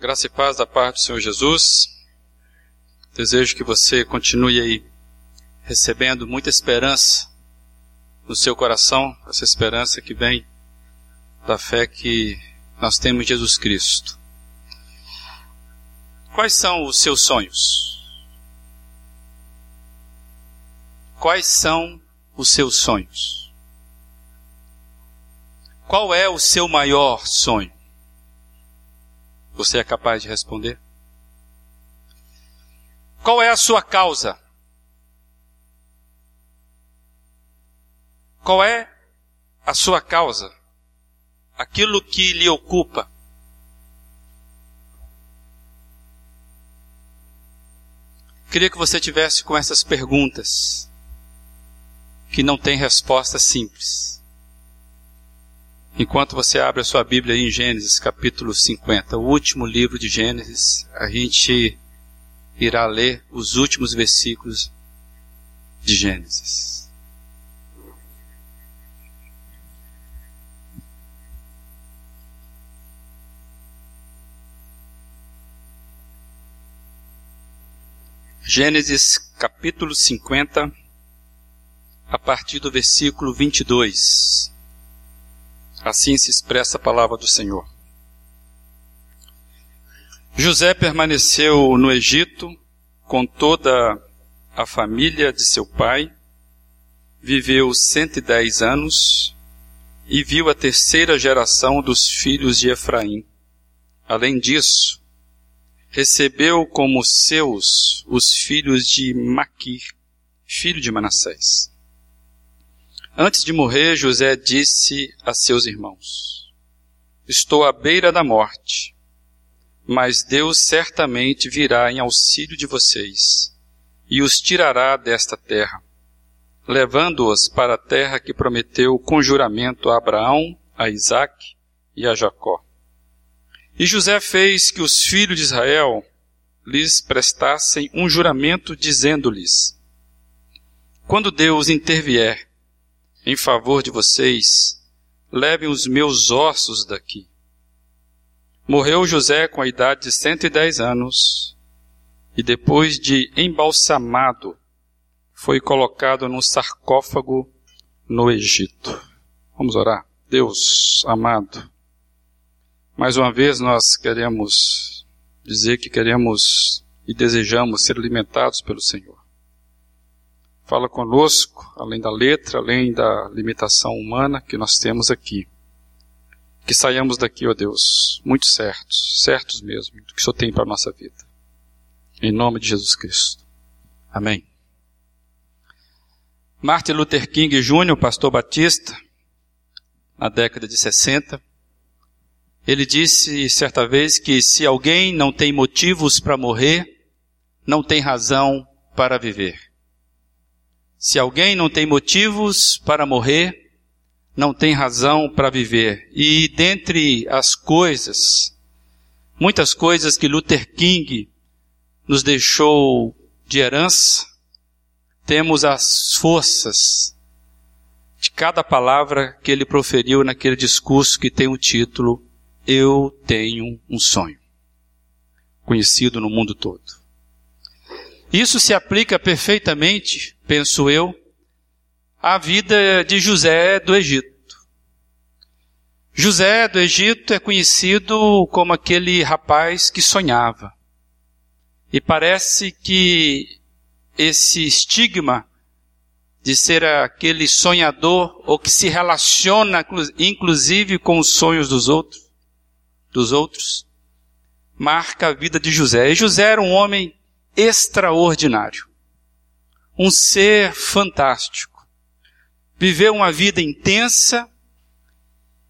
Graça e paz da parte do Senhor Jesus. Desejo que você continue aí recebendo muita esperança no seu coração, essa esperança que vem da fé que nós temos em Jesus Cristo. Quais são os seus sonhos? Quais são os seus sonhos? Qual é o seu maior sonho? Você é capaz de responder? Qual é a sua causa? Qual é a sua causa? Aquilo que lhe ocupa. Queria que você tivesse com essas perguntas que não têm resposta simples. Enquanto você abre a sua Bíblia em Gênesis capítulo 50, o último livro de Gênesis, a gente irá ler os últimos versículos de Gênesis. Gênesis capítulo 50, a partir do versículo 22. Assim se expressa a palavra do Senhor. José permaneceu no Egito com toda a família de seu pai, viveu 110 anos e viu a terceira geração dos filhos de Efraim. Além disso, recebeu como seus os filhos de Maquir, filho de Manassés. Antes de morrer, José disse a seus irmãos: Estou à beira da morte, mas Deus certamente virá em auxílio de vocês e os tirará desta terra, levando-os para a terra que prometeu com juramento a Abraão, a Isaque e a Jacó. E José fez que os filhos de Israel lhes prestassem um juramento, dizendo-lhes: Quando Deus intervier em favor de vocês, levem os meus ossos daqui. Morreu José com a idade de 110 anos e depois de embalsamado, foi colocado num sarcófago no Egito. Vamos orar. Deus amado, mais uma vez nós queremos dizer que queremos e desejamos ser alimentados pelo Senhor. Fala conosco, além da letra, além da limitação humana que nós temos aqui. Que saiamos daqui, ó Deus, muito certos, certos mesmo, do que o Senhor tem para a nossa vida. Em nome de Jesus Cristo. Amém. Martin Luther King Jr., pastor batista, na década de 60, ele disse certa vez que se alguém não tem motivos para morrer, não tem razão para viver. Se alguém não tem motivos para morrer, não tem razão para viver. E dentre as coisas, muitas coisas que Luther King nos deixou de herança, temos as forças de cada palavra que ele proferiu naquele discurso que tem o título Eu tenho um sonho, conhecido no mundo todo. Isso se aplica perfeitamente, penso eu, à vida de José do Egito. José do Egito é conhecido como aquele rapaz que sonhava. E parece que esse estigma de ser aquele sonhador ou que se relaciona inclusive com os sonhos dos outros, dos outros, marca a vida de José. E José era um homem extraordinário. Um ser fantástico. Viveu uma vida intensa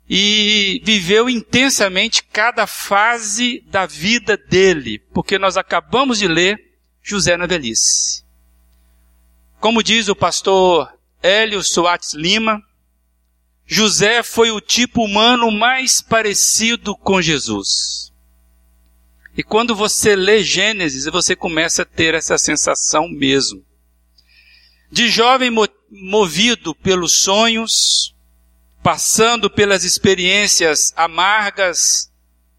e viveu intensamente cada fase da vida dele, porque nós acabamos de ler José na velhice. Como diz o pastor Hélio Soares Lima, José foi o tipo humano mais parecido com Jesus. E quando você lê Gênesis, você começa a ter essa sensação mesmo. De jovem movido pelos sonhos, passando pelas experiências amargas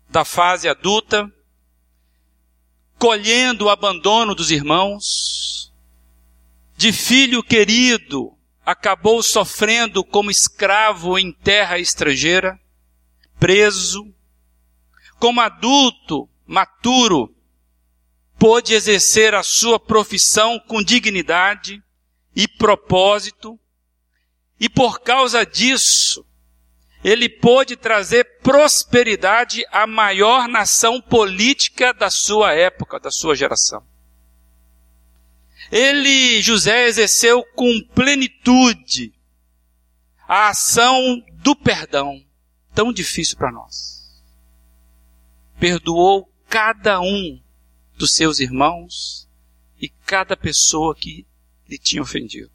da fase adulta, colhendo o abandono dos irmãos, de filho querido, acabou sofrendo como escravo em terra estrangeira, preso, como adulto, maturo, pôde exercer a sua profissão com dignidade e propósito, e por causa disso, ele pôde trazer prosperidade à maior nação política da sua época, da sua geração. Ele, José, exerceu com plenitude a ação do perdão, tão difícil para nós. Perdoou cada um dos seus irmãos e cada pessoa que lhe tinha ofendido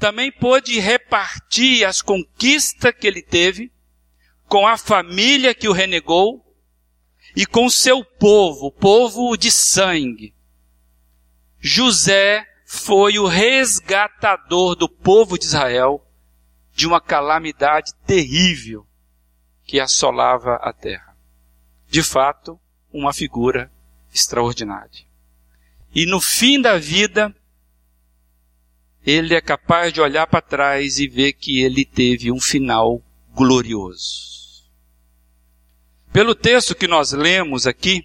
também pôde repartir as conquistas que ele teve com a família que o renegou e com seu povo, povo de sangue. José foi o resgatador do povo de Israel de uma calamidade terrível que assolava a terra. De fato, uma figura extraordinária. E no fim da vida, ele é capaz de olhar para trás e ver que ele teve um final glorioso. Pelo texto que nós lemos aqui,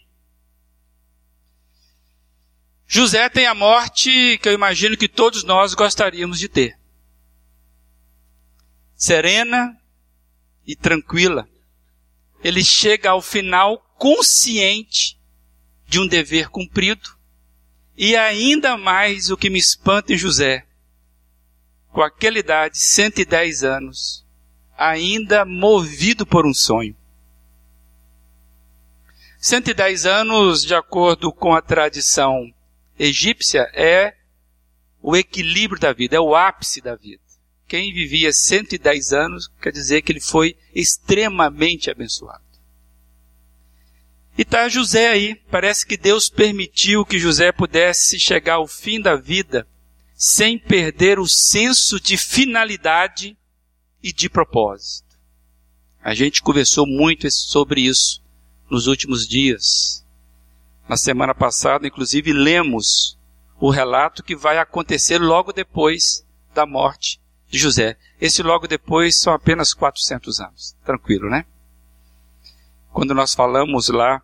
José tem a morte que eu imagino que todos nós gostaríamos de ter. Serena e tranquila. Ele chega ao final consciente de um dever cumprido. E ainda mais o que me espanta em José com aquela idade, 110 anos, ainda movido por um sonho. 110 anos, de acordo com a tradição egípcia, é o equilíbrio da vida, é o ápice da vida. Quem vivia 110 anos quer dizer que ele foi extremamente abençoado. E está José aí. Parece que Deus permitiu que José pudesse chegar ao fim da vida sem perder o senso de finalidade e de propósito. A gente conversou muito sobre isso nos últimos dias. Na semana passada, inclusive, lemos o relato que vai acontecer logo depois da morte de José. Esse logo depois são apenas 400 anos. Tranquilo, né? Quando nós falamos lá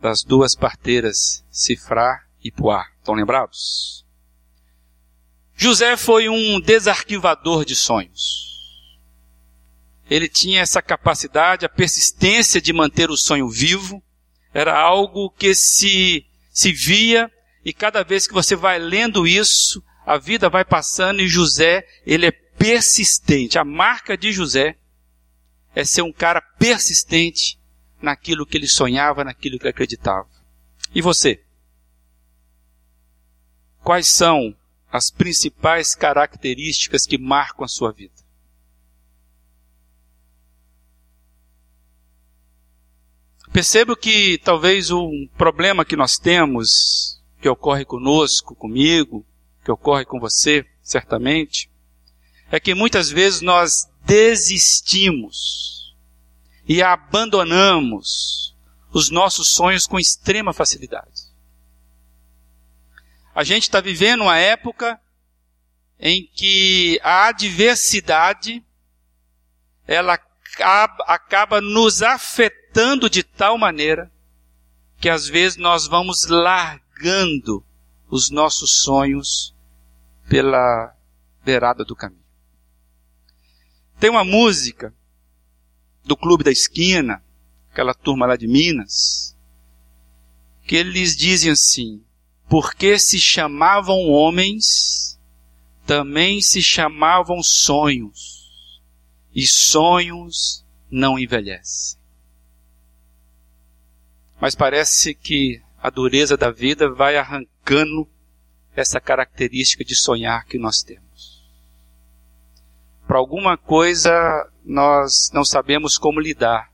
das duas parteiras, Cifrar e Puar, estão lembrados? José foi um desarquivador de sonhos. Ele tinha essa capacidade, a persistência de manter o sonho vivo. Era algo que se, se via e cada vez que você vai lendo isso, a vida vai passando e José, ele é persistente. A marca de José é ser um cara persistente naquilo que ele sonhava, naquilo que acreditava. E você? Quais são as principais características que marcam a sua vida. Percebo que talvez um problema que nós temos, que ocorre conosco, comigo, que ocorre com você, certamente, é que muitas vezes nós desistimos e abandonamos os nossos sonhos com extrema facilidade. A gente está vivendo uma época em que a adversidade ela acaba, acaba nos afetando de tal maneira que às vezes nós vamos largando os nossos sonhos pela beirada do caminho. Tem uma música do Clube da Esquina, aquela turma lá de Minas, que eles dizem assim: porque se chamavam homens, também se chamavam sonhos, e sonhos não envelhecem. Mas parece que a dureza da vida vai arrancando essa característica de sonhar que nós temos. Para alguma coisa nós não sabemos como lidar.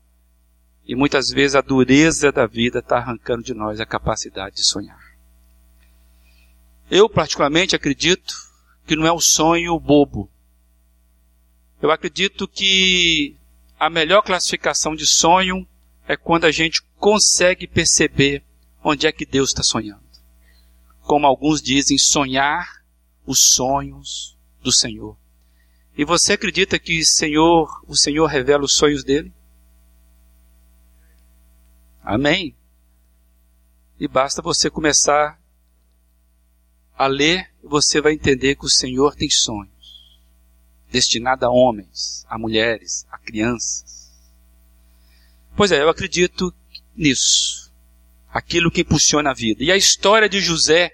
E muitas vezes a dureza da vida está arrancando de nós a capacidade de sonhar. Eu, particularmente, acredito que não é um sonho bobo. Eu acredito que a melhor classificação de sonho é quando a gente consegue perceber onde é que Deus está sonhando. Como alguns dizem, sonhar os sonhos do Senhor. E você acredita que Senhor, o Senhor revela os sonhos dele? Amém. E basta você começar a ler, você vai entender que o Senhor tem sonhos destinados a homens, a mulheres, a crianças. Pois é, eu acredito nisso. Aquilo que impulsiona a vida. E a história de José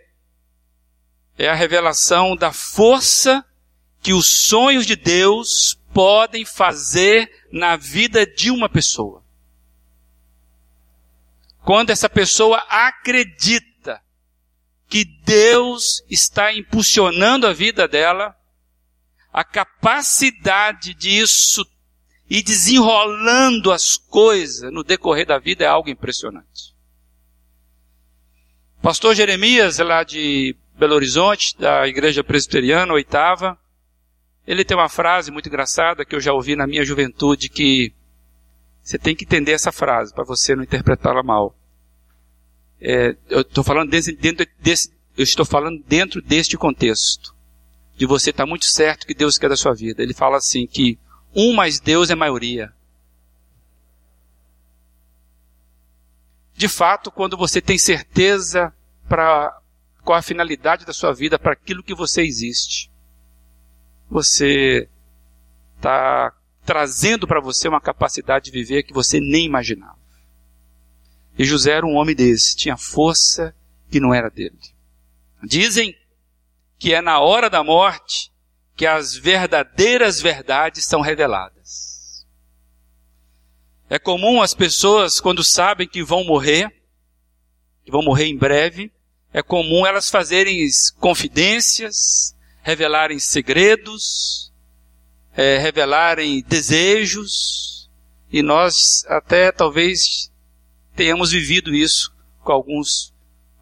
é a revelação da força que os sonhos de Deus podem fazer na vida de uma pessoa. Quando essa pessoa acredita que Deus está impulsionando a vida dela, a capacidade disso e desenrolando as coisas no decorrer da vida é algo impressionante. Pastor Jeremias, lá de Belo Horizonte, da Igreja Presbiteriana, oitava, ele tem uma frase muito engraçada que eu já ouvi na minha juventude que você tem que entender essa frase para você não interpretá-la mal. É, eu estou falando dentro desse, eu estou falando dentro deste contexto de você estar tá muito certo que Deus quer da sua vida. Ele fala assim que um mais Deus é maioria. De fato, quando você tem certeza para qual a finalidade da sua vida, para aquilo que você existe, você está trazendo para você uma capacidade de viver que você nem imaginava. E José era um homem desse, tinha força que não era dele. Dizem que é na hora da morte que as verdadeiras verdades são reveladas. É comum as pessoas, quando sabem que vão morrer, que vão morrer em breve, é comum elas fazerem confidências, revelarem segredos, é, revelarem desejos, e nós até talvez tenhamos vivido isso com alguns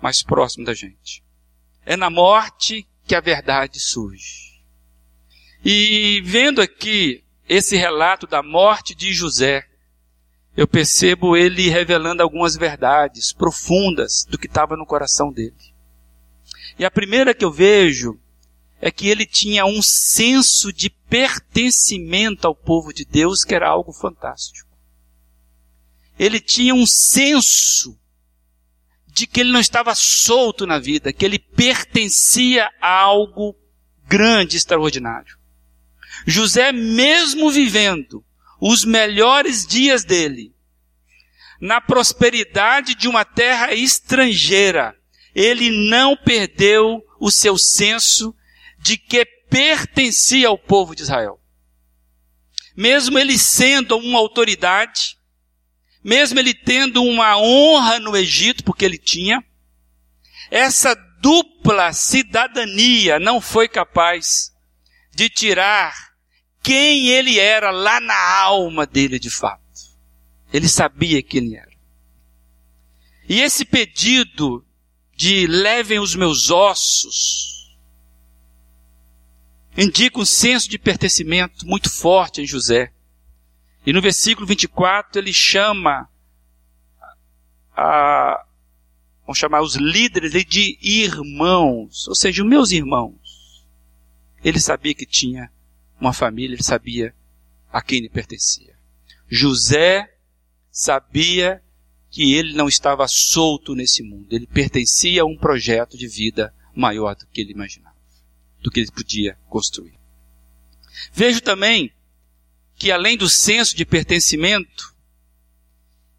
mais próximos da gente. É na morte que a verdade surge. E vendo aqui esse relato da morte de José, eu percebo ele revelando algumas verdades profundas do que estava no coração dele. E a primeira que eu vejo é que ele tinha um senso de pertencimento ao povo de Deus que era algo fantástico. Ele tinha um senso de que ele não estava solto na vida, que ele pertencia a algo grande, extraordinário. José, mesmo vivendo os melhores dias dele, na prosperidade de uma terra estrangeira, ele não perdeu o seu senso de que pertencia ao povo de Israel. Mesmo ele sendo uma autoridade, mesmo ele tendo uma honra no Egito, porque ele tinha, essa dupla cidadania não foi capaz de tirar quem ele era lá na alma dele de fato. Ele sabia quem ele era. E esse pedido de levem os meus ossos indica um senso de pertencimento muito forte em José. E no versículo 24 ele chama a, vamos chamar os líderes de irmãos, ou seja, meus irmãos. Ele sabia que tinha uma família, ele sabia a quem ele pertencia. José sabia que ele não estava solto nesse mundo, ele pertencia a um projeto de vida maior do que ele imaginava, do que ele podia construir. Vejo também que além do senso de pertencimento,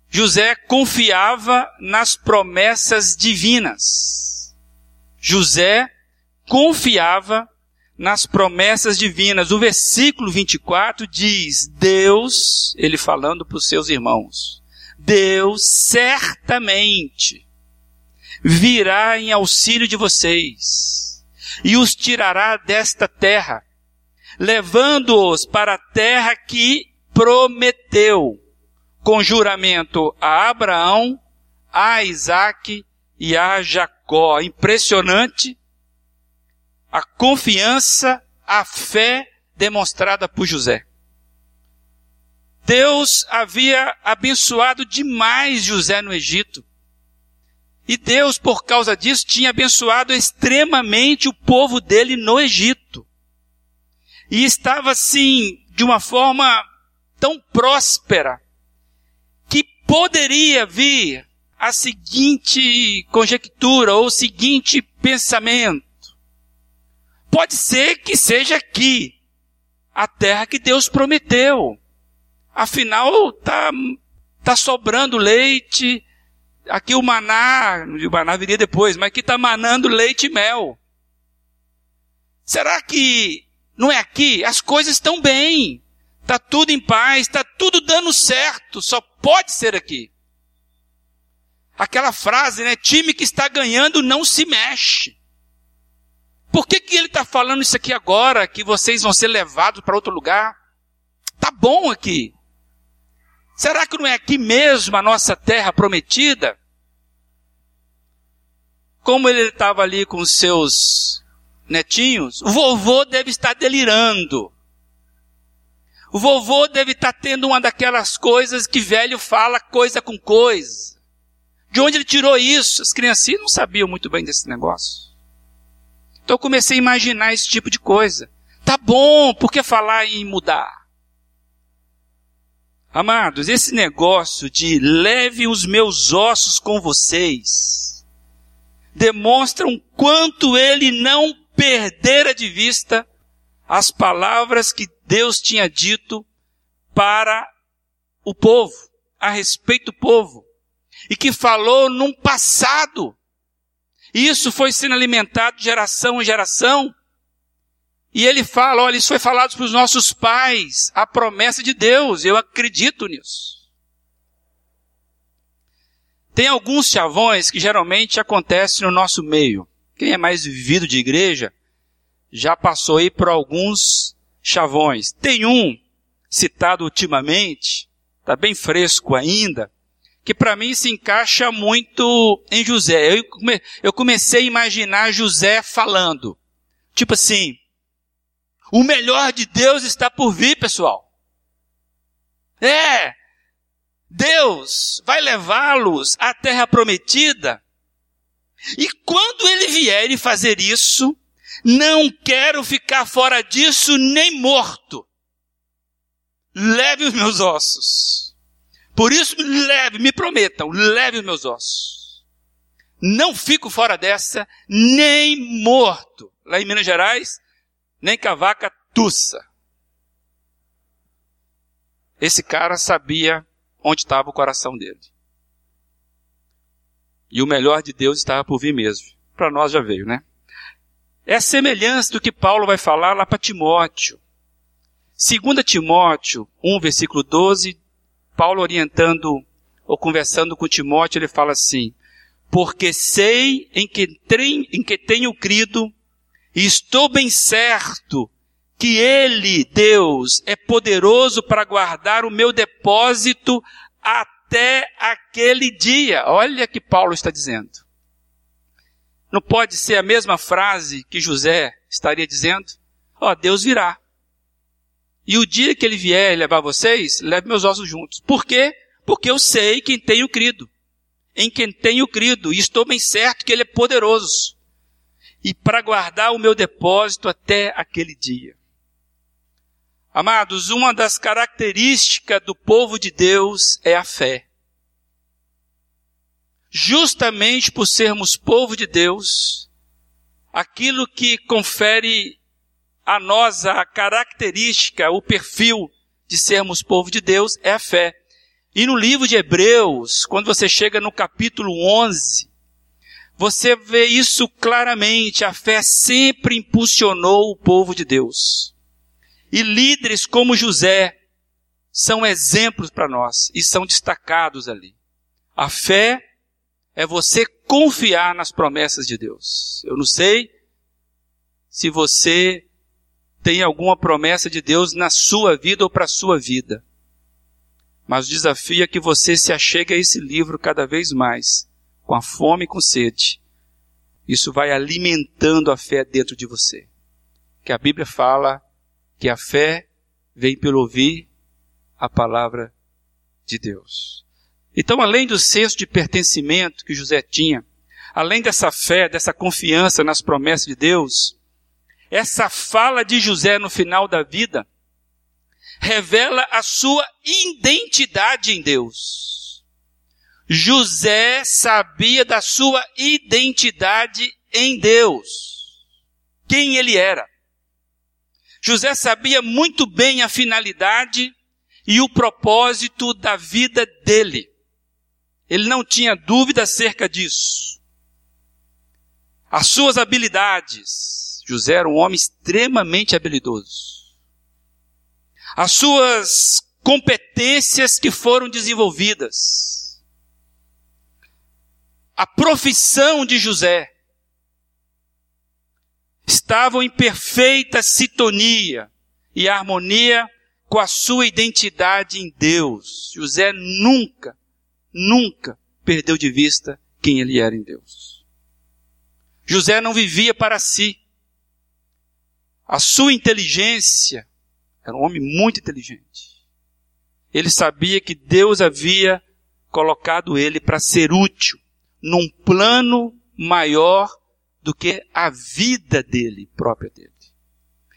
José confiava nas promessas divinas. José confiava nas promessas divinas. O versículo 24 diz: Deus, ele falando para os seus irmãos, Deus certamente virá em auxílio de vocês e os tirará desta terra levando-os para a terra que prometeu, com juramento a Abraão, a Isaac e a Jacó. Impressionante a confiança, a fé demonstrada por José. Deus havia abençoado demais José no Egito. E Deus, por causa disso, tinha abençoado extremamente o povo dele no Egito. E estava assim, de uma forma tão próspera, que poderia vir a seguinte conjectura ou o seguinte pensamento. Pode ser que seja aqui a terra que Deus prometeu. Afinal, tá, tá sobrando leite. Aqui o maná, o maná viria depois, mas aqui está manando leite e mel. Será que não é aqui? As coisas estão bem. Está tudo em paz, está tudo dando certo. Só pode ser aqui. Aquela frase, né? Time que está ganhando não se mexe. Por que, que ele está falando isso aqui agora? Que vocês vão ser levados para outro lugar? Tá bom aqui. Será que não é aqui mesmo a nossa terra prometida? Como ele estava ali com seus netinhos, o vovô deve estar delirando. O vovô deve estar tendo uma daquelas coisas que velho fala coisa com coisa. De onde ele tirou isso? As criancinhas não sabiam muito bem desse negócio. Então eu comecei a imaginar esse tipo de coisa. Tá bom, por que falar em mudar? Amados, esse negócio de leve os meus ossos com vocês demonstra um quanto ele não perdera de vista as palavras que Deus tinha dito para o povo, a respeito do povo, e que falou num passado. Isso foi sendo alimentado geração em geração, e ele fala, olha, isso foi falado para os nossos pais, a promessa de Deus, eu acredito nisso. Tem alguns chavões que geralmente acontecem no nosso meio. Quem é mais vivido de igreja já passou aí por alguns chavões. Tem um citado ultimamente, está bem fresco ainda, que para mim se encaixa muito em José. Eu, eu comecei a imaginar José falando, tipo assim, o melhor de Deus está por vir, pessoal. É, Deus vai levá-los à terra prometida. E quando ele vier e fazer isso, não quero ficar fora disso nem morto. Leve os meus ossos. Por isso, leve, me prometam, leve os meus ossos. Não fico fora dessa, nem morto. Lá em Minas Gerais, nem cavaca tussa. Esse cara sabia onde estava o coração dele. E o melhor de Deus estava por vir mesmo. Para nós já veio, né? É a semelhança do que Paulo vai falar lá para Timóteo. 2 Timóteo 1, versículo 12, Paulo orientando ou conversando com Timóteo, ele fala assim: Porque sei em que, em que tenho crido e estou bem certo que Ele, Deus, é poderoso para guardar o meu depósito até aquele dia. Olha que Paulo está dizendo. Não pode ser a mesma frase que José estaria dizendo? Ó, oh, Deus virá. E o dia que ele vier levar vocês, leve meus ossos juntos. Por quê? Porque eu sei quem tenho crido. Em quem tenho crido. E estou bem certo que ele é poderoso e para guardar o meu depósito até aquele dia. Amados, uma das características do povo de Deus é a fé. Justamente por sermos povo de Deus, aquilo que confere a nós a característica, o perfil de sermos povo de Deus é a fé. E no livro de Hebreus, quando você chega no capítulo 11, você vê isso claramente. A fé sempre impulsionou o povo de Deus. E líderes como José são exemplos para nós e são destacados ali. A fé é você confiar nas promessas de Deus. Eu não sei se você tem alguma promessa de Deus na sua vida ou para a sua vida. Mas o desafio é que você se achegue a esse livro cada vez mais com a fome e com sede, isso vai alimentando a fé dentro de você. Que a Bíblia fala que a fé vem pelo ouvir a palavra de Deus. Então, além do senso de pertencimento que José tinha, além dessa fé, dessa confiança nas promessas de Deus, essa fala de José no final da vida revela a sua identidade em Deus. José sabia da sua identidade em Deus. Quem ele era. José sabia muito bem a finalidade e o propósito da vida dele. Ele não tinha dúvida acerca disso. As suas habilidades. José era um homem extremamente habilidoso. As suas competências que foram desenvolvidas. A profissão de José estavam em perfeita sintonia e harmonia com a sua identidade em Deus. José nunca, nunca perdeu de vista quem ele era em Deus. José não vivia para si. A sua inteligência, era um homem muito inteligente. Ele sabia que Deus havia colocado ele para ser útil num plano maior do que a vida dele, própria dele.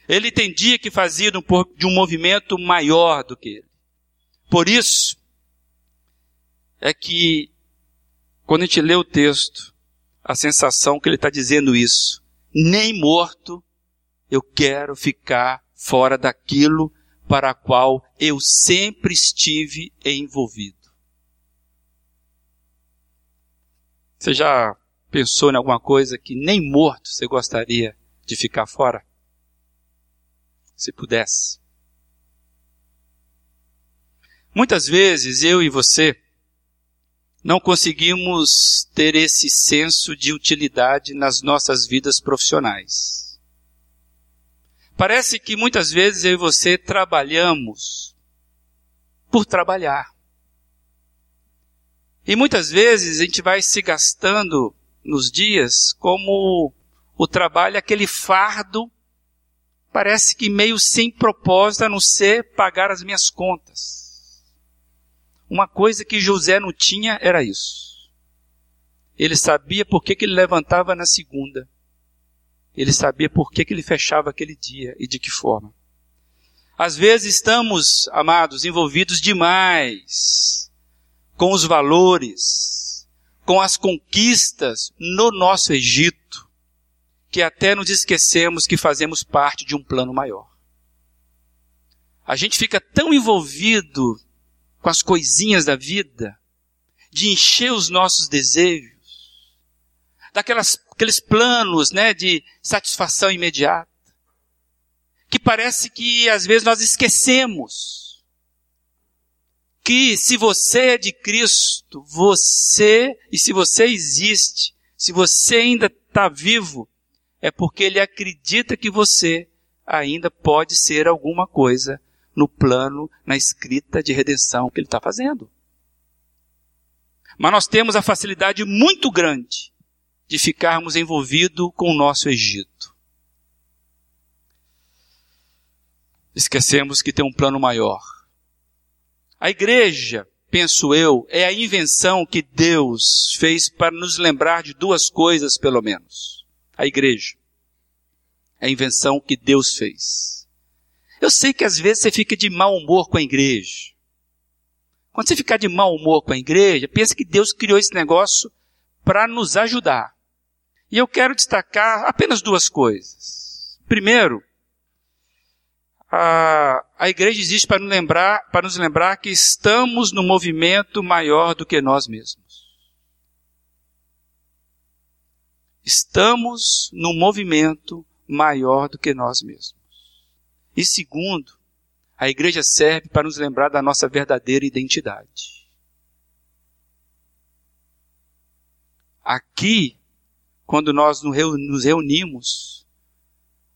Ele entendia que fazia de um movimento maior do que ele. Por isso, é que, quando a gente lê o texto, a sensação que ele está dizendo isso, nem morto eu quero ficar fora daquilo para qual eu sempre estive envolvido. Você já pensou em alguma coisa que nem morto você gostaria de ficar fora? se pudesse. Muitas vezes eu e você não conseguimos ter esse senso de utilidade nas nossas vidas profissionais. Parece que muitas vezes eu e você trabalhamos por trabalhar. E muitas vezes a gente vai se gastando nos dias como o trabalho, aquele fardo parece que meio sem propósito a não ser pagar as minhas contas. Uma coisa que José não tinha era isso. Ele sabia por que, que ele levantava na segunda. Ele sabia por que, que ele fechava aquele dia e de que forma. Às vezes estamos, amados, envolvidos demais com os valores, com as conquistas no nosso Egito que até nos esquecemos que fazemos parte de um plano maior. A gente fica tão envolvido com as coisinhas da vida, de encher os nossos desejos, daquelas, aqueles planos, né, de satisfação imediata, que parece que às vezes nós esquecemos que se você é de Cristo, você, e se você existe, se você ainda está vivo, é porque ele acredita que você ainda pode ser alguma coisa no plano, na escrita de redenção que ele está fazendo. Mas nós temos a facilidade muito grande de ficarmos envolvidos com o nosso Egito. Esquecemos que tem um plano maior. A igreja, penso eu, é a invenção que Deus fez para nos lembrar de duas coisas, pelo menos a igreja. É a invenção que Deus fez. Eu sei que às vezes você fica de mau humor com a igreja. Quando você ficar de mau humor com a igreja, pensa que Deus criou esse negócio para nos ajudar. E eu quero destacar apenas duas coisas. Primeiro, a, a igreja existe para nos, lembrar, para nos lembrar que estamos no movimento maior do que nós mesmos. estamos num movimento maior do que nós mesmos. E segundo, a igreja serve para nos lembrar da nossa verdadeira identidade. Aqui, quando nós nos reunimos,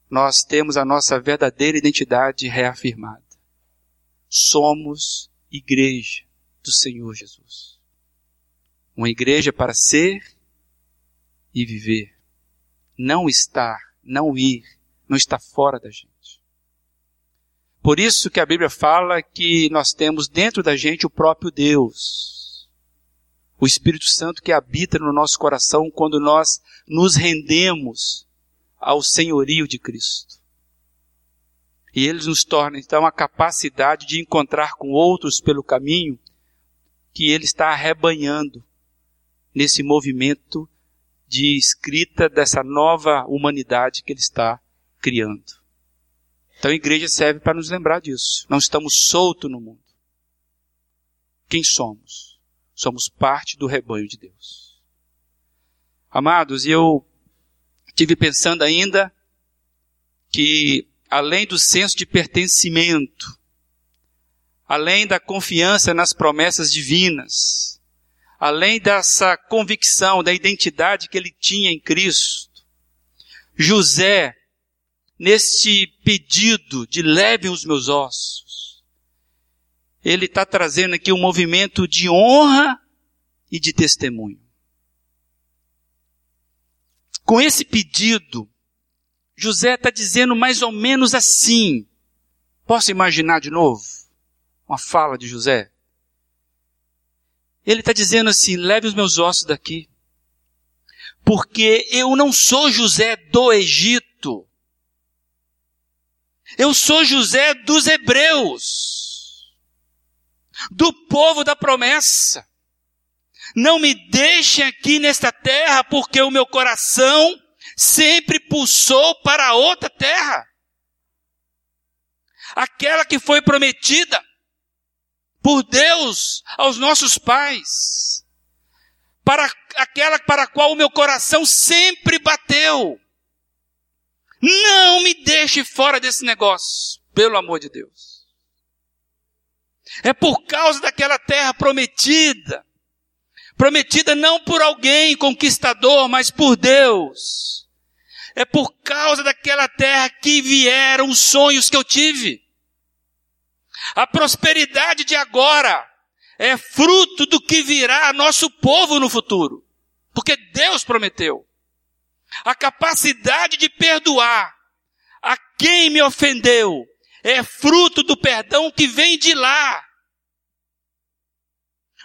nós temos a nossa verdadeira identidade reafirmada. Somos igreja do Senhor Jesus. Uma igreja para ser e viver. Não estar, não ir, não está fora da gente. Por isso que a Bíblia fala que nós temos dentro da gente o próprio Deus. O Espírito Santo que habita no nosso coração quando nós nos rendemos ao senhorio de Cristo. E ele nos torna então a capacidade de encontrar com outros pelo caminho que ele está arrebanhando nesse movimento de escrita dessa nova humanidade que ele está criando. Então a igreja serve para nos lembrar disso. Não estamos soltos no mundo. Quem somos? Somos parte do rebanho de Deus. Amados, eu tive pensando ainda que além do senso de pertencimento, além da confiança nas promessas divinas, além dessa convicção da identidade que ele tinha em Cristo, José, neste pedido de leve os meus ossos, ele está trazendo aqui um movimento de honra e de testemunho. Com esse pedido, José está dizendo mais ou menos assim. Posso imaginar de novo? Uma fala de José. Ele está dizendo assim: leve os meus ossos daqui. Porque eu não sou José do Egito. Eu sou José dos Hebreus. Do povo da promessa. Não me deixem aqui nesta terra, porque o meu coração sempre pulsou para outra terra. Aquela que foi prometida por Deus aos nossos pais. Para aquela para a qual o meu coração sempre bateu. Não me deixe fora desse negócio, pelo amor de Deus. É por causa daquela terra prometida. Prometida não por alguém conquistador, mas por Deus é por causa daquela terra que vieram os sonhos que eu tive. A prosperidade de agora é fruto do que virá nosso povo no futuro. Porque Deus prometeu. A capacidade de perdoar a quem me ofendeu é fruto do perdão que vem de lá.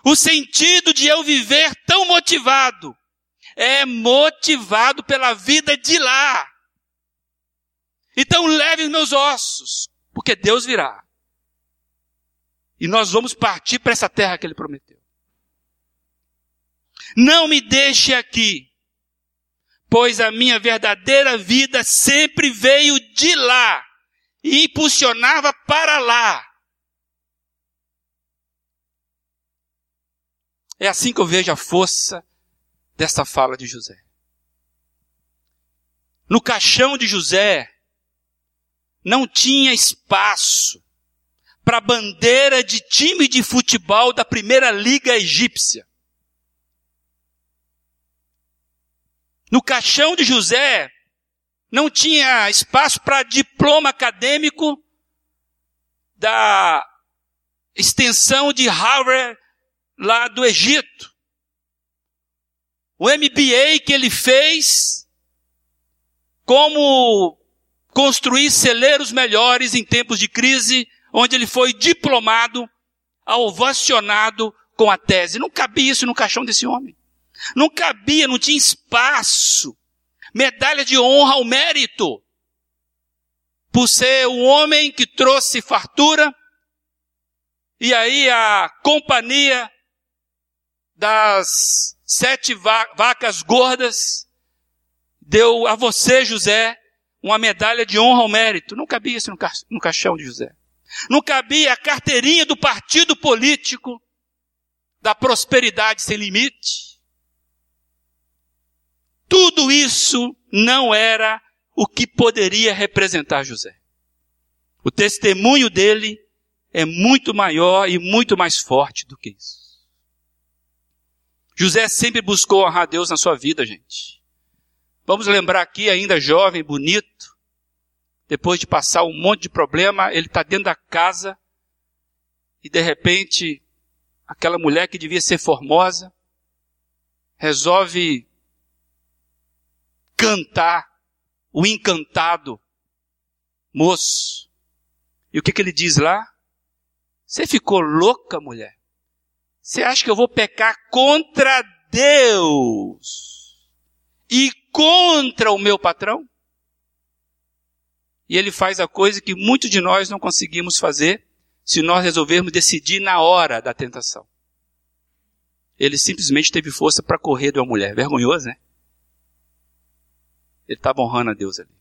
O sentido de eu viver tão motivado é motivado pela vida de lá. Então leve os meus ossos, porque Deus virá. E nós vamos partir para essa terra que Ele prometeu. Não me deixe aqui, pois a minha verdadeira vida sempre veio de lá e impulsionava para lá. É assim que eu vejo a força dessa fala de José. No caixão de José não tinha espaço para a bandeira de time de futebol da primeira liga egípcia. No caixão de José não tinha espaço para diploma acadêmico da extensão de Harvard lá do Egito. O MBA que ele fez, como construir celeiros melhores em tempos de crise, onde ele foi diplomado, ovacionado com a tese. Não cabia isso no caixão desse homem. Não cabia, não tinha espaço. Medalha de honra ao mérito. Por ser o homem que trouxe fartura. E aí a companhia das sete vacas gordas, deu a você, José, uma medalha de honra ao mérito. Não cabia isso no caixão de José. Não cabia a carteirinha do partido político da prosperidade sem limite. Tudo isso não era o que poderia representar José. O testemunho dele é muito maior e muito mais forte do que isso. José sempre buscou honrar Deus na sua vida, gente. Vamos lembrar aqui, ainda jovem, bonito, depois de passar um monte de problema, ele está dentro da casa e de repente aquela mulher que devia ser formosa resolve cantar o encantado moço. E o que, que ele diz lá? Você ficou louca, mulher? Você acha que eu vou pecar contra Deus e contra o meu patrão? E ele faz a coisa que muitos de nós não conseguimos fazer se nós resolvermos decidir na hora da tentação. Ele simplesmente teve força para correr de uma mulher. Vergonhoso, né? Ele estava honrando a Deus ali.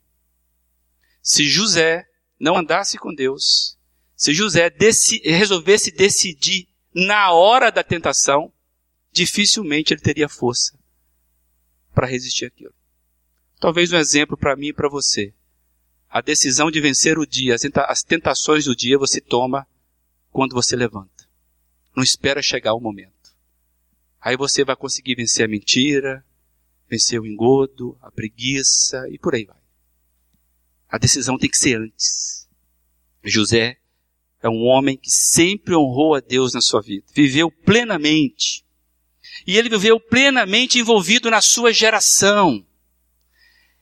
Se José não andasse com Deus, se José deci resolvesse decidir na hora da tentação, dificilmente ele teria força para resistir aquilo. Talvez um exemplo para mim e para você. A decisão de vencer o dia, as tentações do dia você toma quando você levanta. Não espera chegar o momento. Aí você vai conseguir vencer a mentira, vencer o engodo, a preguiça e por aí vai. A decisão tem que ser antes. José é um homem que sempre honrou a Deus na sua vida, viveu plenamente. E ele viveu plenamente envolvido na sua geração.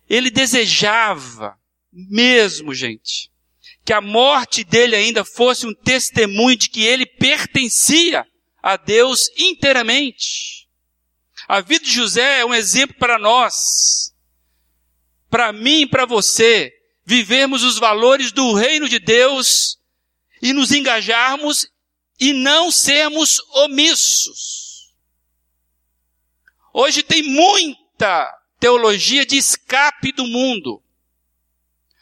Ele desejava, mesmo, gente, que a morte dele ainda fosse um testemunho de que ele pertencia a Deus inteiramente. A vida de José é um exemplo para nós, para mim e para você, vivermos os valores do reino de Deus e nos engajarmos e não sermos omissos. Hoje tem muita teologia de escape do mundo,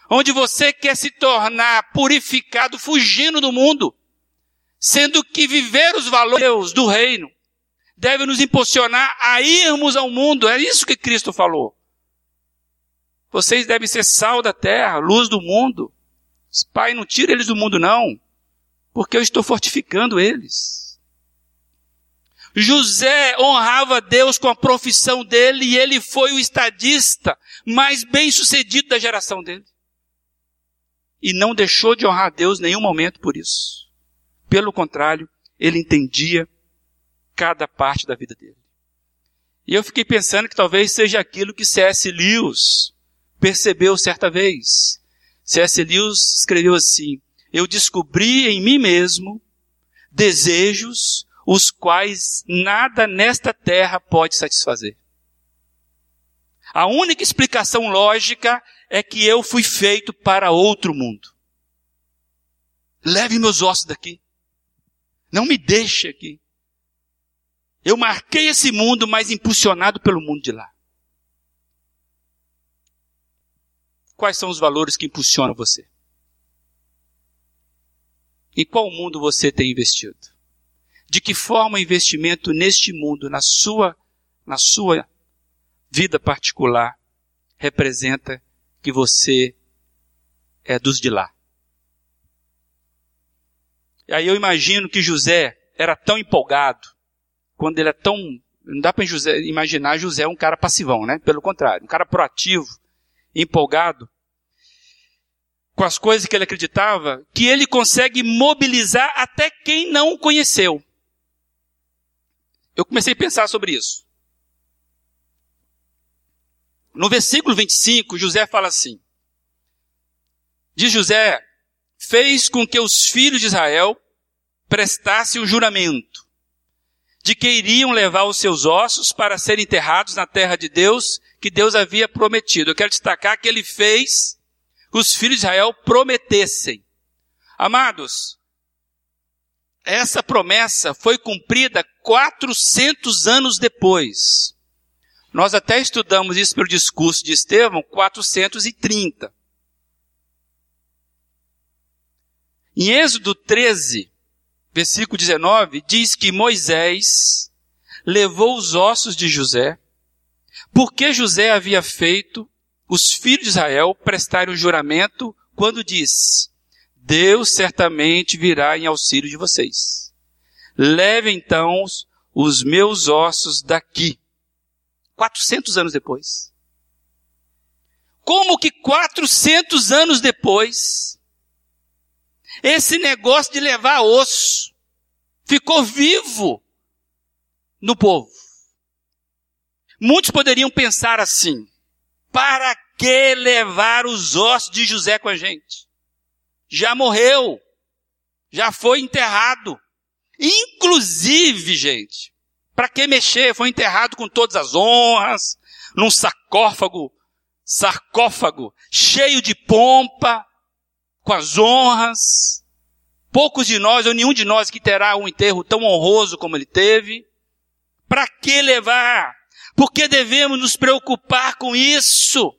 onde você quer se tornar purificado fugindo do mundo, sendo que viver os valores do reino deve nos impulsionar a irmos ao mundo. É isso que Cristo falou. Vocês devem ser sal da terra, luz do mundo. Pai, não tira eles do mundo, não, porque eu estou fortificando eles. José honrava Deus com a profissão dele e ele foi o estadista mais bem sucedido da geração dele. E não deixou de honrar Deus em nenhum momento por isso. Pelo contrário, ele entendia cada parte da vida dele. E eu fiquei pensando que talvez seja aquilo que C.S. Lewis percebeu certa vez. C.S. Lewis escreveu assim: Eu descobri em mim mesmo desejos os quais nada nesta terra pode satisfazer. A única explicação lógica é que eu fui feito para outro mundo. Leve meus ossos daqui. Não me deixe aqui. Eu marquei esse mundo, mas impulsionado pelo mundo de lá. Quais são os valores que impulsionam você? Em qual mundo você tem investido? De que forma o investimento neste mundo, na sua, na sua vida particular, representa que você é dos de lá? E aí eu imagino que José era tão empolgado, quando ele é tão. Não dá para imaginar José um cara passivão, né? Pelo contrário, um cara proativo, empolgado com as coisas que ele acreditava, que ele consegue mobilizar até quem não o conheceu. Eu comecei a pensar sobre isso. No versículo 25, José fala assim: Diz José: fez com que os filhos de Israel prestassem o juramento de que iriam levar os seus ossos para serem enterrados na terra de Deus que Deus havia prometido. Eu quero destacar que ele fez os filhos de Israel prometessem. Amados, essa promessa foi cumprida 400 anos depois. Nós até estudamos isso pelo discurso de Estevão, 430. Em Êxodo 13, versículo 19, diz que Moisés levou os ossos de José porque José havia feito os filhos de Israel prestarem o juramento quando disse: Deus certamente virá em auxílio de vocês. Leve então os meus ossos daqui. 400 anos depois. Como que 400 anos depois, esse negócio de levar osso ficou vivo no povo? Muitos poderiam pensar assim: para que levar os ossos de José com a gente? Já morreu, já foi enterrado. Inclusive, gente, para que mexer? Foi enterrado com todas as honras, num sarcófago, sarcófago cheio de pompa, com as honras. Poucos de nós, ou nenhum de nós que terá um enterro tão honroso como ele teve. Para que levar? Por que devemos nos preocupar com isso?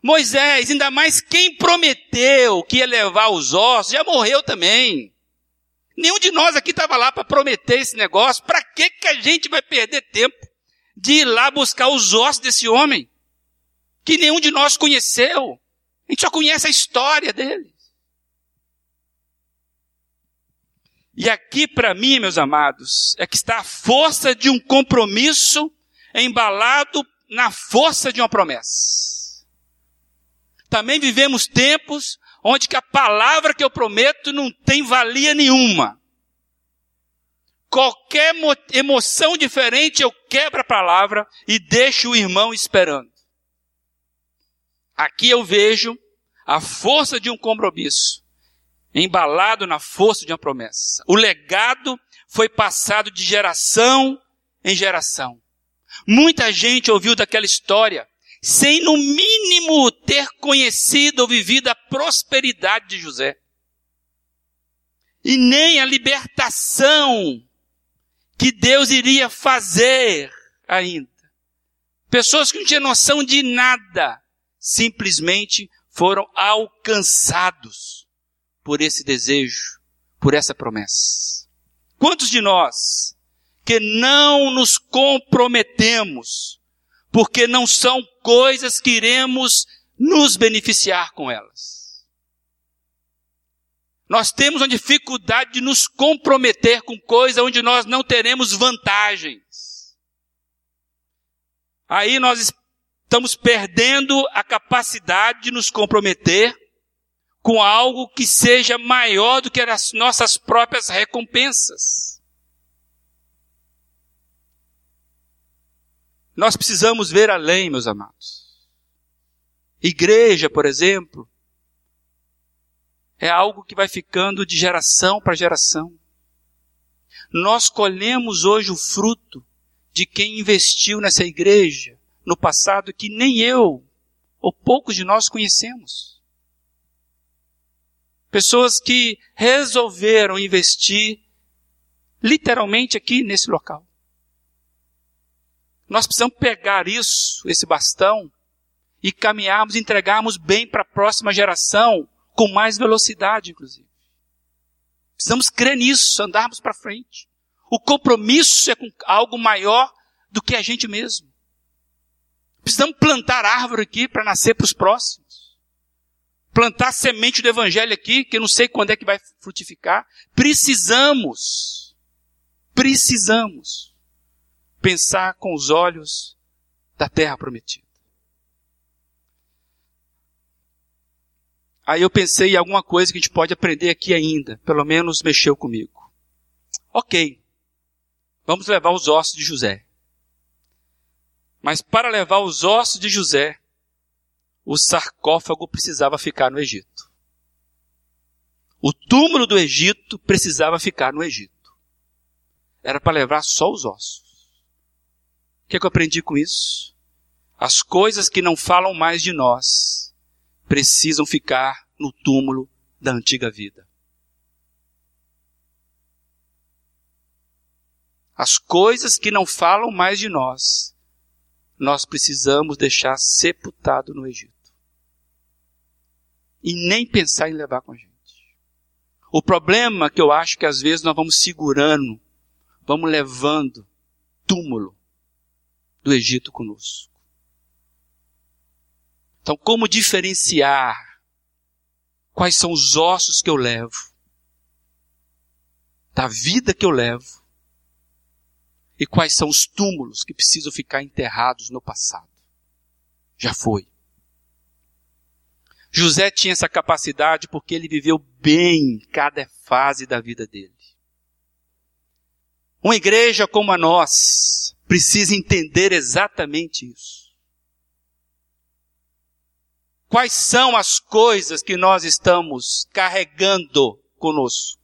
Moisés, ainda mais quem prometeu que ia levar os ossos, já morreu também. Nenhum de nós aqui estava lá para prometer esse negócio. Para que que a gente vai perder tempo de ir lá buscar os ossos desse homem que nenhum de nós conheceu? A gente só conhece a história dele. E aqui para mim, meus amados, é que está a força de um compromisso embalado na força de uma promessa. Também vivemos tempos onde que a palavra que eu prometo não tem valia nenhuma. Qualquer emoção diferente eu quebro a palavra e deixo o irmão esperando. Aqui eu vejo a força de um compromisso, embalado na força de uma promessa. O legado foi passado de geração em geração. Muita gente ouviu daquela história sem no mínimo ter conhecido ou vivido a prosperidade de José. E nem a libertação que Deus iria fazer ainda. Pessoas que não tinham noção de nada, simplesmente foram alcançados por esse desejo, por essa promessa. Quantos de nós que não nos comprometemos porque não são coisas que iremos nos beneficiar com elas. Nós temos uma dificuldade de nos comprometer com coisas onde nós não teremos vantagens. Aí nós estamos perdendo a capacidade de nos comprometer com algo que seja maior do que as nossas próprias recompensas. Nós precisamos ver além, meus amados. Igreja, por exemplo, é algo que vai ficando de geração para geração. Nós colhemos hoje o fruto de quem investiu nessa igreja no passado que nem eu ou poucos de nós conhecemos. Pessoas que resolveram investir literalmente aqui nesse local. Nós precisamos pegar isso, esse bastão, e caminharmos, entregarmos bem para a próxima geração, com mais velocidade, inclusive. Precisamos crer nisso, andarmos para frente. O compromisso é com algo maior do que a gente mesmo. Precisamos plantar árvore aqui para nascer para os próximos. Plantar semente do evangelho aqui, que eu não sei quando é que vai frutificar. Precisamos. Precisamos pensar com os olhos da terra prometida. Aí eu pensei em alguma coisa que a gente pode aprender aqui ainda, pelo menos mexeu comigo. Ok, vamos levar os ossos de José. Mas para levar os ossos de José, o sarcófago precisava ficar no Egito. O túmulo do Egito precisava ficar no Egito. Era para levar só os ossos que, é que eu aprendi com isso? As coisas que não falam mais de nós precisam ficar no túmulo da antiga vida. As coisas que não falam mais de nós, nós precisamos deixar sepultado no Egito. E nem pensar em levar com a gente. O problema que eu acho que às vezes nós vamos segurando, vamos levando túmulo do Egito conosco. Então, como diferenciar quais são os ossos que eu levo, da vida que eu levo, e quais são os túmulos que precisam ficar enterrados no passado? Já foi. José tinha essa capacidade porque ele viveu bem cada fase da vida dele. Uma igreja como a nós precisa entender exatamente isso. Quais são as coisas que nós estamos carregando conosco?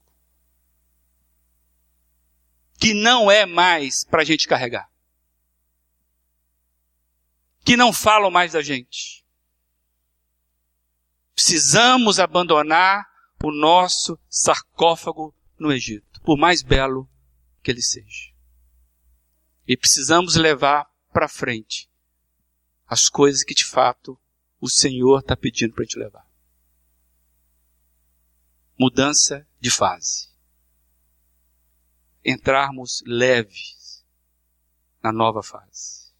que não é mais para a gente carregar. Que não falam mais da gente. Precisamos abandonar o nosso sarcófago no Egito, por mais belo que ele seja. E precisamos levar para frente as coisas que de fato o Senhor está pedindo para a gente levar. Mudança de fase. Entrarmos leves na nova fase.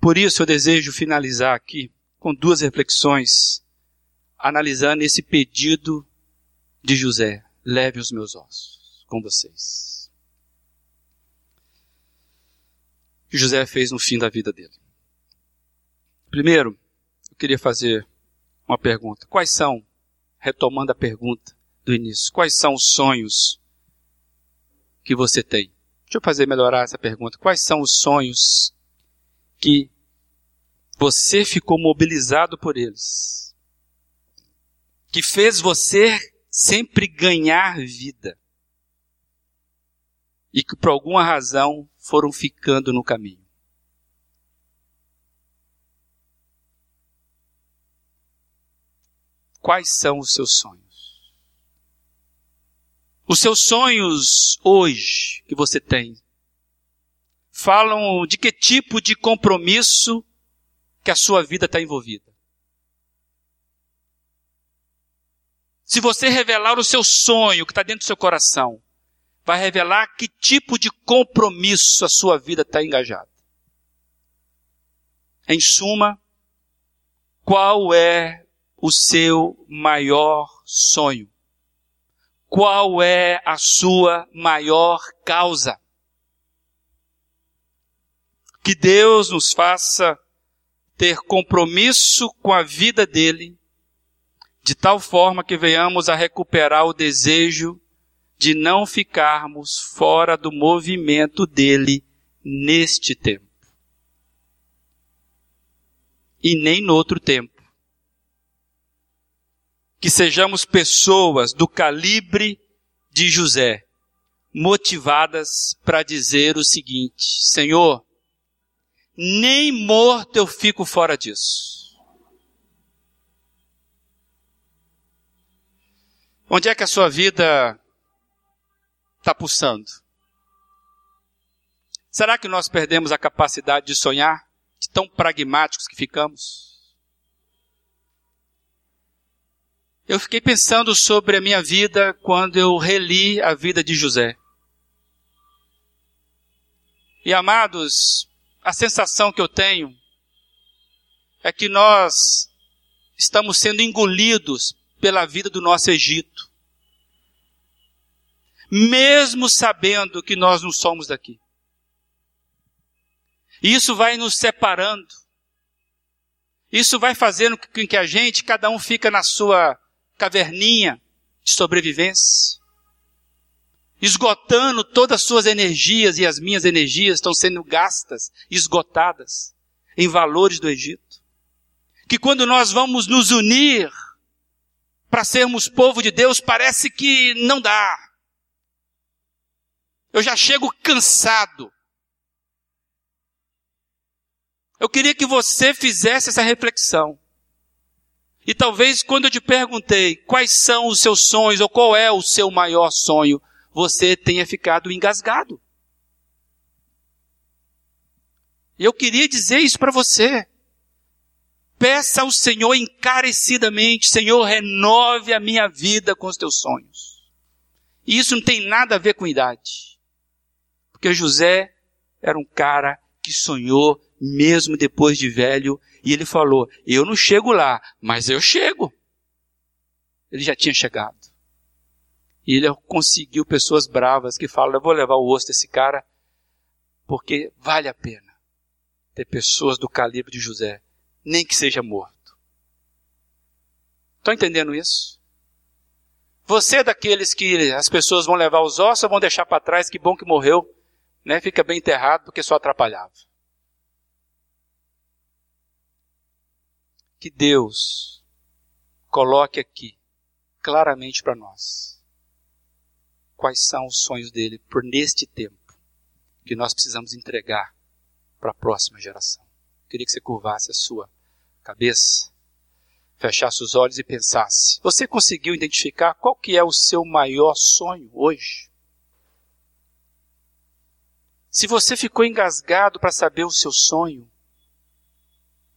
Por isso eu desejo finalizar aqui com duas reflexões, analisando esse pedido de José: leve os meus ossos com vocês. O que José fez no fim da vida dele. Primeiro, eu queria fazer uma pergunta. Quais são, retomando a pergunta do início, quais são os sonhos que você tem? Deixa eu fazer melhorar essa pergunta. Quais são os sonhos que você ficou mobilizado por eles? Que fez você sempre ganhar vida? E que por alguma razão foram ficando no caminho? Quais são os seus sonhos? Os seus sonhos hoje que você tem falam de que tipo de compromisso que a sua vida está envolvida. Se você revelar o seu sonho que está dentro do seu coração, vai revelar que tipo de compromisso a sua vida está engajada. Em suma, qual é o seu maior sonho? Qual é a sua maior causa? Que Deus nos faça ter compromisso com a vida dele, de tal forma que venhamos a recuperar o desejo de não ficarmos fora do movimento dele neste tempo. E nem no outro tempo que sejamos pessoas do calibre de José, motivadas para dizer o seguinte: Senhor, nem morto eu fico fora disso. Onde é que a sua vida está pulsando? Será que nós perdemos a capacidade de sonhar? De tão pragmáticos que ficamos? Eu fiquei pensando sobre a minha vida quando eu reli a vida de José. E amados, a sensação que eu tenho é que nós estamos sendo engolidos pela vida do nosso Egito. Mesmo sabendo que nós não somos daqui. Isso vai nos separando. Isso vai fazendo com que a gente, cada um fica na sua caverninha de sobrevivência, esgotando todas as suas energias e as minhas energias estão sendo gastas, esgotadas em valores do Egito. Que quando nós vamos nos unir para sermos povo de Deus, parece que não dá. Eu já chego cansado. Eu queria que você fizesse essa reflexão. E talvez quando eu te perguntei quais são os seus sonhos ou qual é o seu maior sonho, você tenha ficado engasgado. E eu queria dizer isso para você. Peça ao Senhor encarecidamente, Senhor, renove a minha vida com os teus sonhos. E isso não tem nada a ver com idade. Porque José era um cara que sonhou mesmo depois de velho e ele falou: Eu não chego lá, mas eu chego. Ele já tinha chegado. E ele conseguiu pessoas bravas que falam: Eu vou levar o osso desse cara, porque vale a pena ter pessoas do calibre de José, nem que seja morto. Estão entendendo isso? Você é daqueles que as pessoas vão levar os ossos ou vão deixar para trás, que bom que morreu, né? Fica bem enterrado porque só atrapalhava. que Deus coloque aqui claramente para nós quais são os sonhos dele por neste tempo que nós precisamos entregar para a próxima geração. Queria que você curvasse a sua cabeça, fechasse os olhos e pensasse. Você conseguiu identificar qual que é o seu maior sonho hoje? Se você ficou engasgado para saber o seu sonho,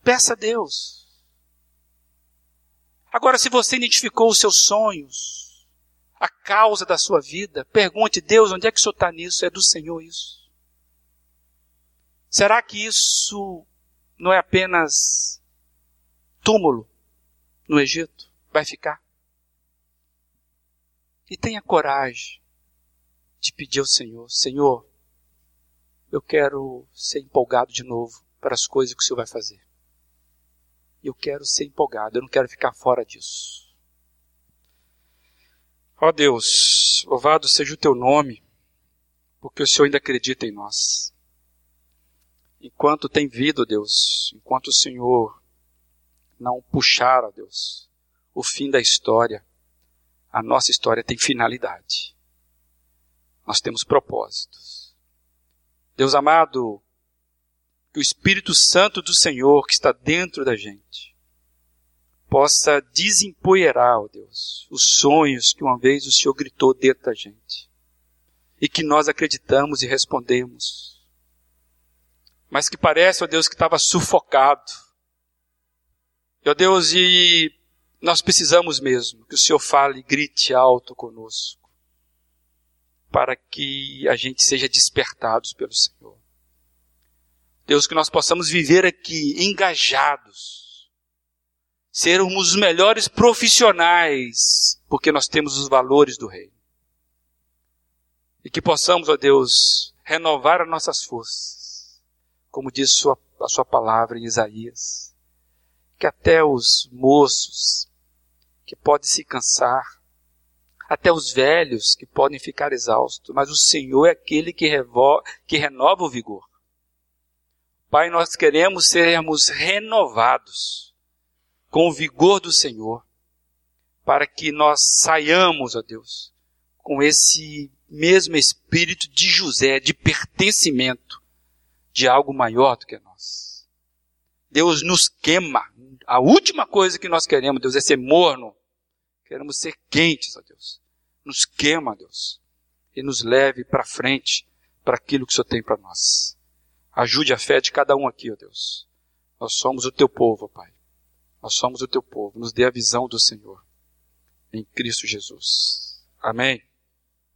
peça a Deus. Agora, se você identificou os seus sonhos, a causa da sua vida, pergunte, Deus, onde é que o Senhor está nisso? É do Senhor isso. Será que isso não é apenas túmulo no Egito? Vai ficar? E tenha coragem de pedir ao Senhor: Senhor, eu quero ser empolgado de novo para as coisas que o Senhor vai fazer. Eu quero ser empolgado, eu não quero ficar fora disso. Ó Deus, louvado seja o teu nome, porque o Senhor ainda acredita em nós enquanto tem vida, Deus, enquanto o Senhor não puxar, ó Deus, o fim da história, a nossa história tem finalidade. Nós temos propósitos. Deus amado, que o Espírito Santo do Senhor que está dentro da gente possa desempoeirar, ó Deus, os sonhos que uma vez o Senhor gritou dentro da gente e que nós acreditamos e respondemos mas que parece, ó Deus, que estava sufocado. Ó Deus, e nós precisamos mesmo que o Senhor fale, grite alto conosco, para que a gente seja despertados pelo Senhor. Deus, que nós possamos viver aqui engajados, sermos os melhores profissionais, porque nós temos os valores do Reino. E que possamos, ó Deus, renovar as nossas forças como diz sua, a sua palavra em Isaías, que até os moços que podem se cansar, até os velhos que podem ficar exaustos, mas o Senhor é aquele que, revo, que renova o vigor. Pai, nós queremos sermos renovados com o vigor do Senhor, para que nós saiamos, ó Deus, com esse mesmo espírito de José, de pertencimento, de algo maior do que nós. Deus nos queima. A última coisa que nós queremos, Deus, é ser morno. Queremos ser quentes, ó Deus. Nos queima, Deus. E nos leve para frente, para aquilo que o Senhor tem para nós. Ajude a fé de cada um aqui, ó Deus. Nós somos o teu povo, ó Pai. Nós somos o teu povo. Nos dê a visão do Senhor. Em Cristo Jesus. Amém.